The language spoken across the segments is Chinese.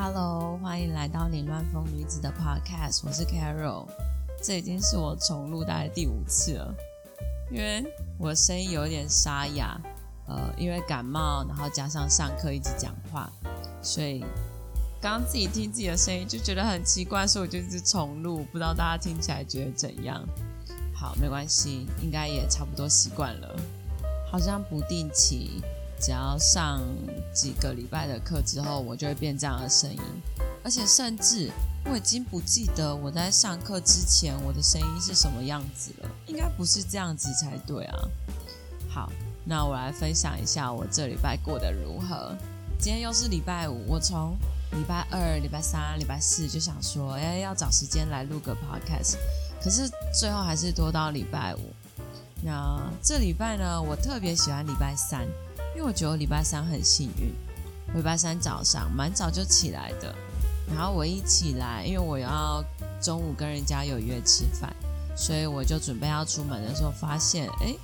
Hello，欢迎来到凌乱风女子的 Podcast，我是 Carol。这已经是我重录大概第五次了，因为我声音有点沙哑，呃，因为感冒，然后加上上课一直讲话，所以刚刚自己听自己的声音就觉得很奇怪，所以我就一直重录，不知道大家听起来觉得怎样？好，没关系，应该也差不多习惯了。好像不定期。只要上几个礼拜的课之后，我就会变这样的声音，而且甚至我已经不记得我在上课之前我的声音是什么样子了，应该不是这样子才对啊。好，那我来分享一下我这礼拜过得如何。今天又是礼拜五，我从礼拜二、礼拜三、礼拜四就想说，哎，要找时间来录个 podcast，可是最后还是拖到礼拜五。那这礼拜呢，我特别喜欢礼拜三。因为我觉得礼拜三很幸运，礼拜三早上蛮早就起来的，然后我一起来，因为我要中午跟人家有约吃饭，所以我就准备要出门的时候，发现哎，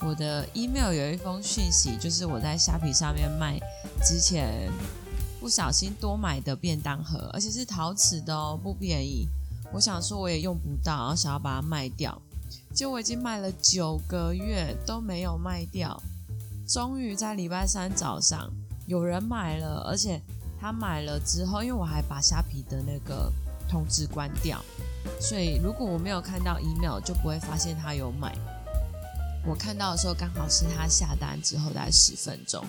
我的 email 有一封讯息，就是我在虾皮上面卖之前不小心多买的便当盒，而且是陶瓷的哦，不便宜。我想说我也用不到，然后想要把它卖掉，结果我已经卖了九个月都没有卖掉。终于在礼拜三早上有人买了，而且他买了之后，因为我还把虾皮的那个通知关掉，所以如果我没有看到 email，就不会发现他有买。我看到的时候刚好是他下单之后大概十分钟，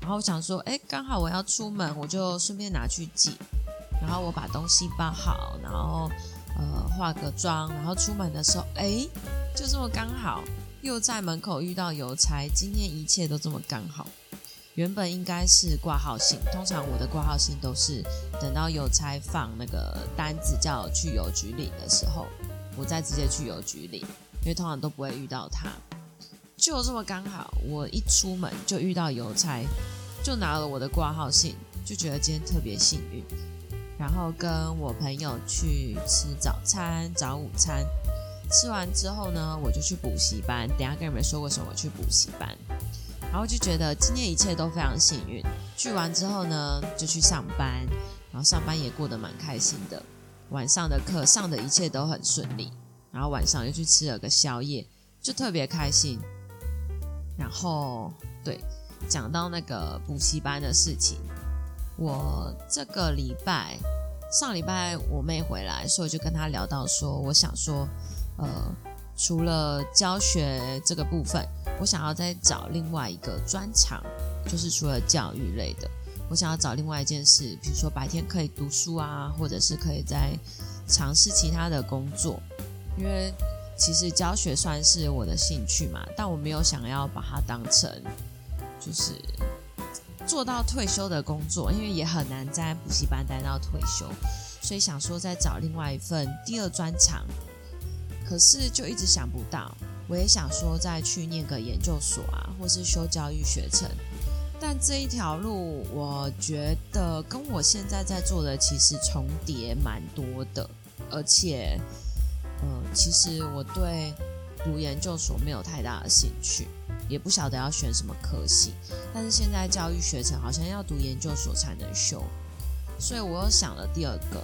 然后我想说，哎，刚好我要出门，我就顺便拿去寄。然后我把东西包好，然后呃化个妆，然后出门的时候，哎，就这么刚好。又在门口遇到邮差，今天一切都这么刚好。原本应该是挂号信，通常我的挂号信都是等到邮差放那个单子叫我去邮局领的时候，我再直接去邮局领，因为通常都不会遇到他。就这么刚好，我一出门就遇到邮差，就拿了我的挂号信，就觉得今天特别幸运。然后跟我朋友去吃早餐、早午餐。吃完之后呢，我就去补习班。等下跟你们说为什么去补习班，然后就觉得今天一切都非常幸运。去完之后呢，就去上班，然后上班也过得蛮开心的。晚上的课上的一切都很顺利，然后晚上又去吃了个宵夜，就特别开心。然后对，讲到那个补习班的事情，我这个礼拜上礼拜我妹回来，所以就跟她聊到说，我想说。呃，除了教学这个部分，我想要再找另外一个专长，就是除了教育类的，我想要找另外一件事，比如说白天可以读书啊，或者是可以在尝试其他的工作。因为其实教学算是我的兴趣嘛，但我没有想要把它当成就是做到退休的工作，因为也很难在补习班待到退休，所以想说再找另外一份第二专长。可是就一直想不到，我也想说再去念个研究所啊，或是修教育学程，但这一条路我觉得跟我现在在做的其实重叠蛮多的，而且，呃，其实我对读研究所没有太大的兴趣，也不晓得要选什么科系，但是现在教育学程好像要读研究所才能修，所以我又想了第二个，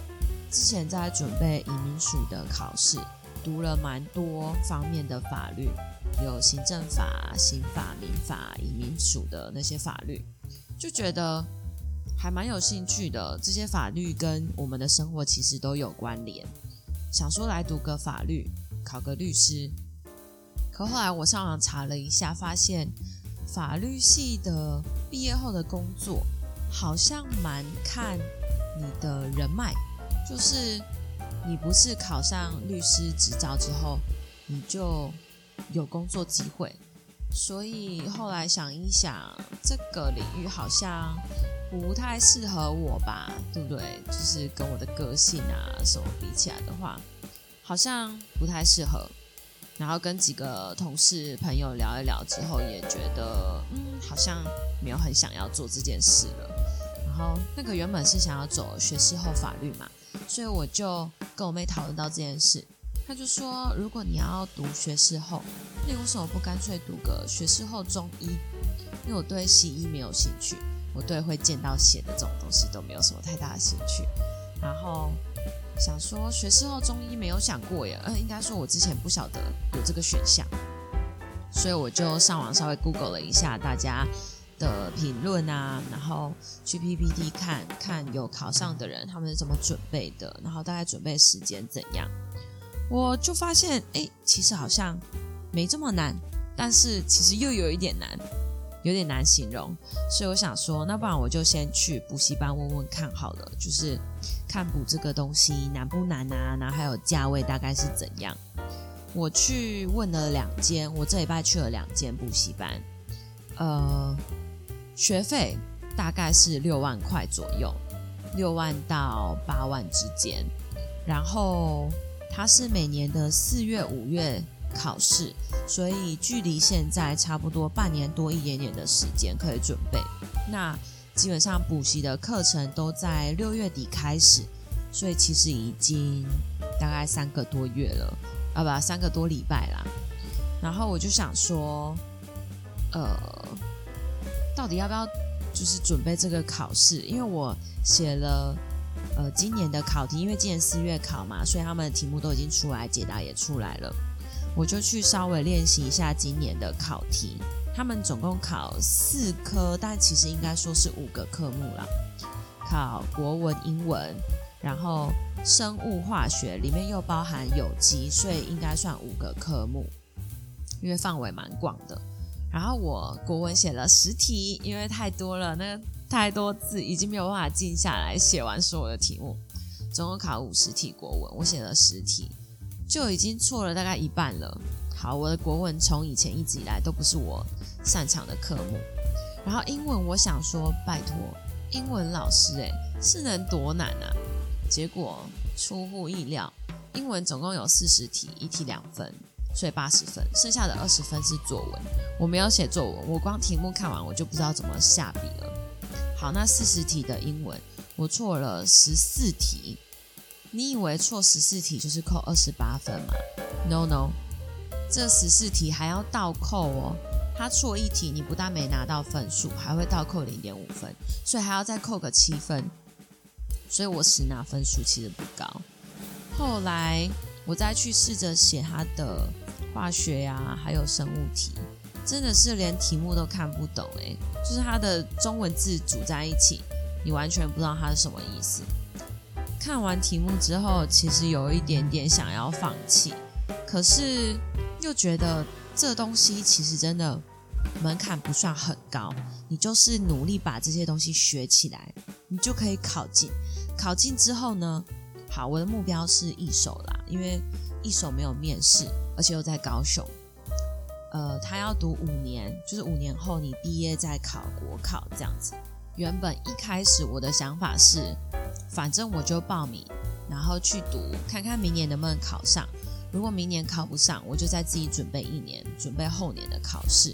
之前在准备移民署的考试。读了蛮多方面的法律，有行政法、刑法、民法、移民署的那些法律，就觉得还蛮有兴趣的。这些法律跟我们的生活其实都有关联，想说来读个法律，考个律师。可后来我上网查了一下，发现法律系的毕业后的工作好像蛮看你的人脉，就是。你不是考上律师执照之后，你就有工作机会，所以后来想一想，这个领域好像不太适合我吧，对不对？就是跟我的个性啊什么比起来的话，好像不太适合。然后跟几个同事朋友聊一聊之后，也觉得嗯，好像没有很想要做这件事了。然后那个原本是想要走学士后法律嘛。所以我就跟我妹讨论到这件事，她就说：“如果你要读学士后，那你为什么不干脆读个学士后中医？因为我对西医没有兴趣。我对会见到血的这种东西都没有什么太大的兴趣。然后想说学士后中医没有想过耶，呃，应该说我之前不晓得有这个选项，所以我就上网稍微 Google 了一下大家的评论啊，然后去 PPT 看看有考上的人他们是怎么准备的，然后大概准备时间怎样，我就发现，哎，其实好像没这么难，但是其实又有一点难。有点难形容，所以我想说，那不然我就先去补习班问问看好了，就是看补这个东西难不难啊？然后还有价位大概是怎样？我去问了两间，我这礼拜去了两间补习班，呃，学费大概是六万块左右，六万到八万之间，然后它是每年的四月、五月。考试，所以距离现在差不多半年多一点点的时间可以准备。那基本上补习的课程都在六月底开始，所以其实已经大概三个多月了，啊不，三个多礼拜啦。然后我就想说，呃，到底要不要就是准备这个考试？因为我写了呃今年的考题，因为今年四月考嘛，所以他们的题目都已经出来，解答也出来了。我就去稍微练习一下今年的考题，他们总共考四科，但其实应该说是五个科目啦。考国文、英文，然后生物化学里面又包含有机，所以应该算五个科目，因为范围蛮广的。然后我国文写了十题，因为太多了，那太多字已经没有办法静下来写完所有的题目。总共考五十题国文，我写了十题。就已经错了大概一半了。好，我的国文从以前一直以来都不是我擅长的科目。然后英文，我想说，拜托，英文老师，诶，是能多难啊？结果出乎意料，英文总共有四十题，一题两分，所以八十分，剩下的二十分是作文。我没有写作文，我光题目看完我就不知道怎么下笔了。好，那四十题的英文，我错了十四题。你以为错十四题就是扣二十八分吗？No No，这十四题还要倒扣哦。他错一题，你不但没拿到分数，还会倒扣零点五分，所以还要再扣个七分。所以我实拿分数其实不高。后来我再去试着写他的化学呀，还有生物题，真的是连题目都看不懂诶，就是它的中文字组在一起，你完全不知道它是什么意思。看完题目之后，其实有一点点想要放弃，可是又觉得这东西其实真的门槛不算很高，你就是努力把这些东西学起来，你就可以考进。考进之后呢，好，我的目标是一手啦，因为一手没有面试，而且又在高雄，呃，他要读五年，就是五年后你毕业再考国考这样子。原本一开始我的想法是。反正我就报名，然后去读，看看明年能不能考上。如果明年考不上，我就再自己准备一年，准备后年的考试。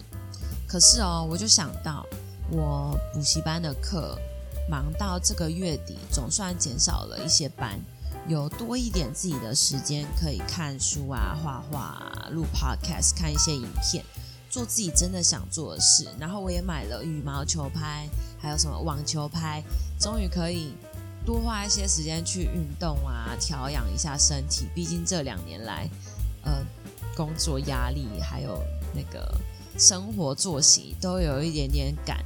可是哦，我就想到我补习班的课忙到这个月底，总算减少了一些班，有多一点自己的时间可以看书啊、画画、录 podcast、看一些影片，做自己真的想做的事。然后我也买了羽毛球拍，还有什么网球拍，终于可以。多花一些时间去运动啊，调养一下身体。毕竟这两年来，呃，工作压力还有那个生活作息都有一点点赶，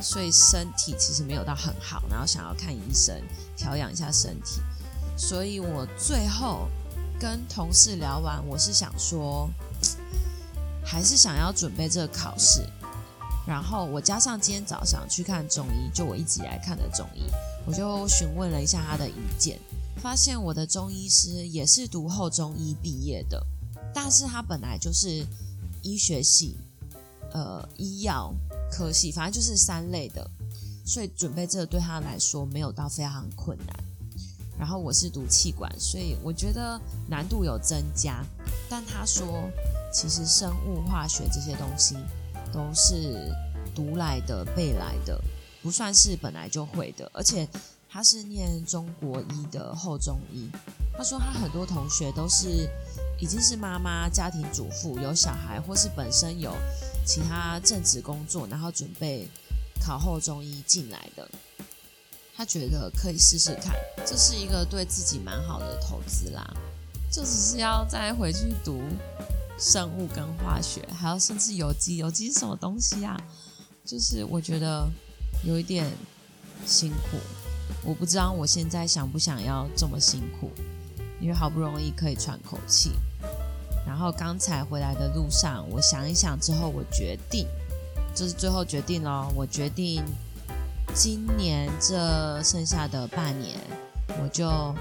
所以身体其实没有到很好。然后想要看医生调养一下身体，所以我最后跟同事聊完，我是想说，还是想要准备这个考试。然后我加上今天早上去看中医，就我一直来看的中医。我就询问了一下他的意见，发现我的中医师也是读后中医毕业的，但是他本来就是医学系，呃，医药科系，反正就是三类的，所以准备这个对他来说没有到非常困难。然后我是读气管，所以我觉得难度有增加。但他说，其实生物化学这些东西都是读来的、背来的。不算是本来就会的，而且他是念中国医的后中医。他说他很多同学都是已经是妈妈、家庭主妇，有小孩，或是本身有其他正职工作，然后准备考后中医进来的。他觉得可以试试看，这是一个对自己蛮好的投资啦。就只是要再回去读生物跟化学，还有甚至有机，有机是什么东西啊？就是我觉得有一点辛苦，我不知道我现在想不想要这么辛苦，因为好不容易可以喘口气。然后刚才回来的路上，我想一想之后，我决定，这是最后决定咯，我决定今年这剩下的半年，我就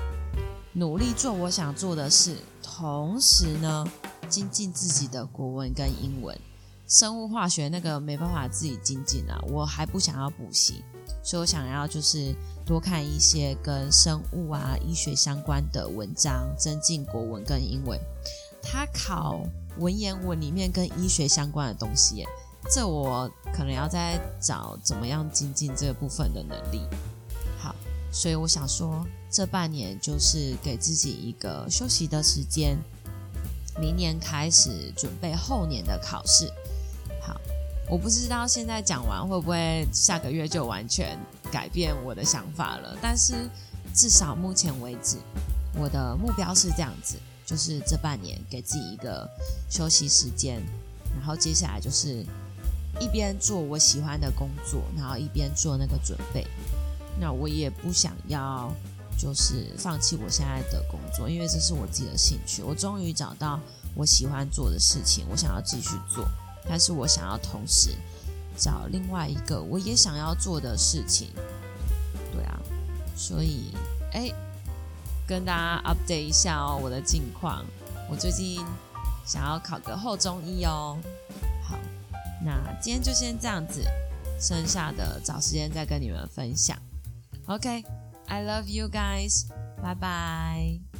努力做我想做的事，同时呢，精进自己的国文跟英文。生物化学那个没办法自己精进啊，我还不想要补习，所以我想要就是多看一些跟生物啊、医学相关的文章，增进国文跟英文。他考文言文里面跟医学相关的东西，这我可能要再找怎么样精进这部分的能力。好，所以我想说，这半年就是给自己一个休息的时间，明年开始准备后年的考试。好我不知道现在讲完会不会下个月就完全改变我的想法了，但是至少目前为止，我的目标是这样子，就是这半年给自己一个休息时间，然后接下来就是一边做我喜欢的工作，然后一边做那个准备。那我也不想要就是放弃我现在的工作，因为这是我自己的兴趣，我终于找到我喜欢做的事情，我想要继续做。但是我想要同时找另外一个我也想要做的事情，对啊，所以哎，跟大家 update 一下哦，我的近况，我最近想要考个后中医哦。好，那今天就先这样子，剩下的找时间再跟你们分享。OK，I love you guys，拜拜。